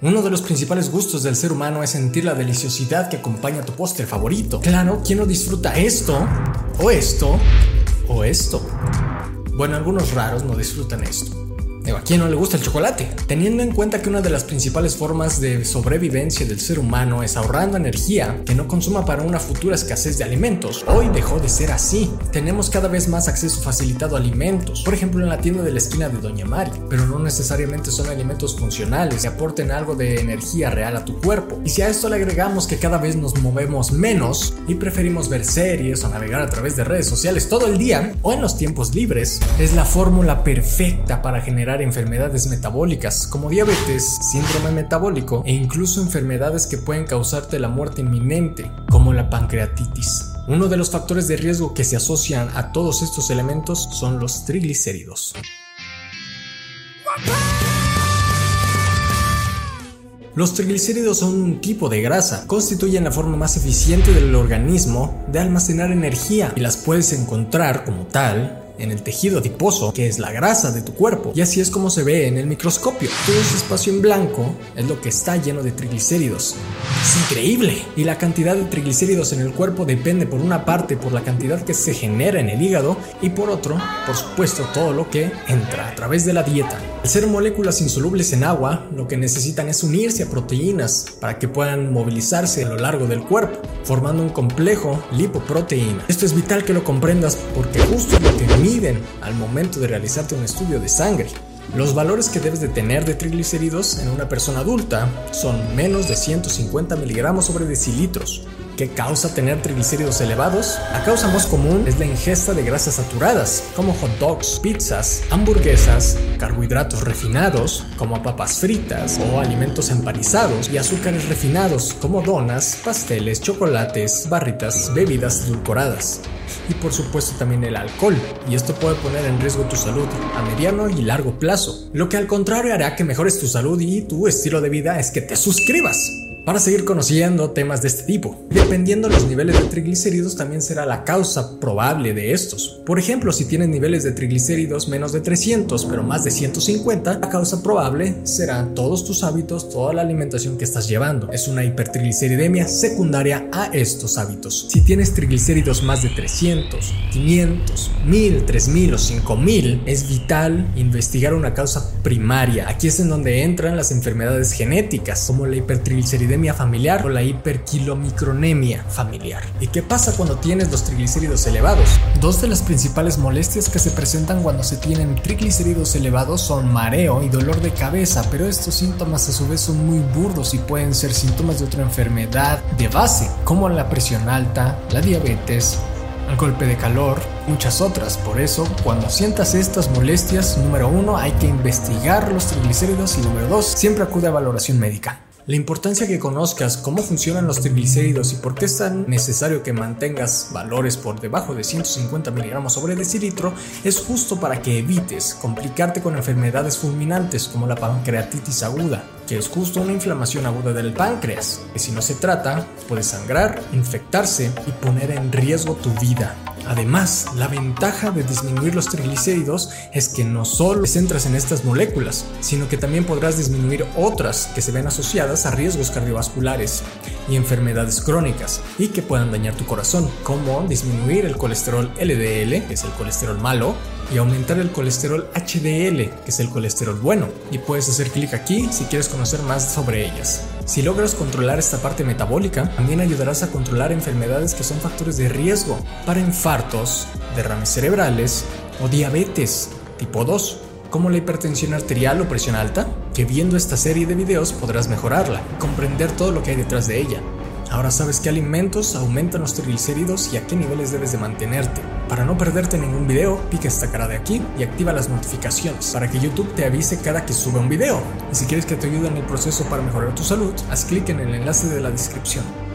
Uno de los principales gustos del ser humano es sentir la deliciosidad que acompaña a tu postre favorito. Claro, ¿quién no disfruta esto? O esto. O esto. Bueno, algunos raros no disfrutan esto. ¿A quién no le gusta el chocolate? Teniendo en cuenta que una de las principales formas de sobrevivencia del ser humano es ahorrando energía que no consuma para una futura escasez de alimentos, hoy dejó de ser así. Tenemos cada vez más acceso facilitado a alimentos, por ejemplo en la tienda de la esquina de Doña Mari, pero no necesariamente son alimentos funcionales que aporten algo de energía real a tu cuerpo. Y si a esto le agregamos que cada vez nos movemos menos y preferimos ver series o navegar a través de redes sociales todo el día o en los tiempos libres, es la fórmula perfecta para generar enfermedades metabólicas como diabetes, síndrome metabólico e incluso enfermedades que pueden causarte la muerte inminente como la pancreatitis. Uno de los factores de riesgo que se asocian a todos estos elementos son los triglicéridos. Los triglicéridos son un tipo de grasa, constituyen la forma más eficiente del organismo de almacenar energía y las puedes encontrar como tal en el tejido adiposo, que es la grasa de tu cuerpo, y así es como se ve en el microscopio. Todo ese espacio en blanco es lo que está lleno de triglicéridos. Es increíble. Y la cantidad de triglicéridos en el cuerpo depende por una parte por la cantidad que se genera en el hígado y por otro, por supuesto, todo lo que entra a través de la dieta. Al ser moléculas insolubles en agua, lo que necesitan es unirse a proteínas para que puedan movilizarse a lo largo del cuerpo, formando un complejo lipoproteína. Esto es vital que lo comprendas porque justo miden al momento de realizarte un estudio de sangre. Los valores que debes de tener de triglicéridos en una persona adulta son menos de 150 miligramos sobre decilitros, ¿Qué causa tener triglicéridos elevados? La causa más común es la ingesta de grasas saturadas, como hot dogs, pizzas, hamburguesas, carbohidratos refinados, como papas fritas o alimentos empanizados, y azúcares refinados, como donas, pasteles, chocolates, barritas, bebidas edulcoradas y por supuesto también el alcohol, y esto puede poner en riesgo tu salud a mediano y largo plazo. Lo que al contrario hará que mejores tu salud y tu estilo de vida es que te suscribas para seguir conociendo temas de este tipo. Dependiendo de los niveles de triglicéridos también será la causa probable de estos. Por ejemplo, si tienes niveles de triglicéridos menos de 300 pero más de 150, la causa probable será todos tus hábitos, toda la alimentación que estás llevando. Es una hipertrigliceridemia secundaria a estos hábitos. Si tienes triglicéridos más de 300, 500, 1000, 3000 o 5000, es vital investigar una causa primaria. Aquí es en donde entran las enfermedades genéticas como la hipertrigliceridemia familiar o la hiperquilomicronemia familiar. ¿Y qué pasa cuando tienes los triglicéridos elevados? Dos de las principales molestias que se presentan cuando se tienen triglicéridos elevados son mareo y dolor de cabeza, pero estos síntomas a su vez son muy burdos y pueden ser síntomas de otra enfermedad de base, como la presión alta, la diabetes, el golpe de calor, muchas otras. Por eso, cuando sientas estas molestias, número uno, hay que investigar los triglicéridos y número dos, siempre acude a valoración médica. La importancia que conozcas cómo funcionan los triglicéridos y por qué es tan necesario que mantengas valores por debajo de 150 miligramos sobre decilitro es justo para que evites complicarte con enfermedades fulminantes como la pancreatitis aguda, que es justo una inflamación aguda del páncreas, que si no se trata puede sangrar, infectarse y poner en riesgo tu vida. Además, la ventaja de disminuir los triglicéridos es que no solo te centras en estas moléculas, sino que también podrás disminuir otras que se ven asociadas a riesgos cardiovasculares y enfermedades crónicas y que puedan dañar tu corazón, como disminuir el colesterol LDL, que es el colesterol malo, y aumentar el colesterol HDL, que es el colesterol bueno. Y puedes hacer clic aquí si quieres conocer más sobre ellas. Si logras controlar esta parte metabólica, también ayudarás a controlar enfermedades que son factores de riesgo para infartos, derrames cerebrales o diabetes tipo 2, como la hipertensión arterial o presión alta, que viendo esta serie de videos podrás mejorarla y comprender todo lo que hay detrás de ella. Ahora sabes qué alimentos aumentan los triglicéridos y a qué niveles debes de mantenerte. Para no perderte ningún video, pica esta cara de aquí y activa las notificaciones para que YouTube te avise cada que suba un video. Y si quieres que te ayude en el proceso para mejorar tu salud, haz clic en el enlace de la descripción.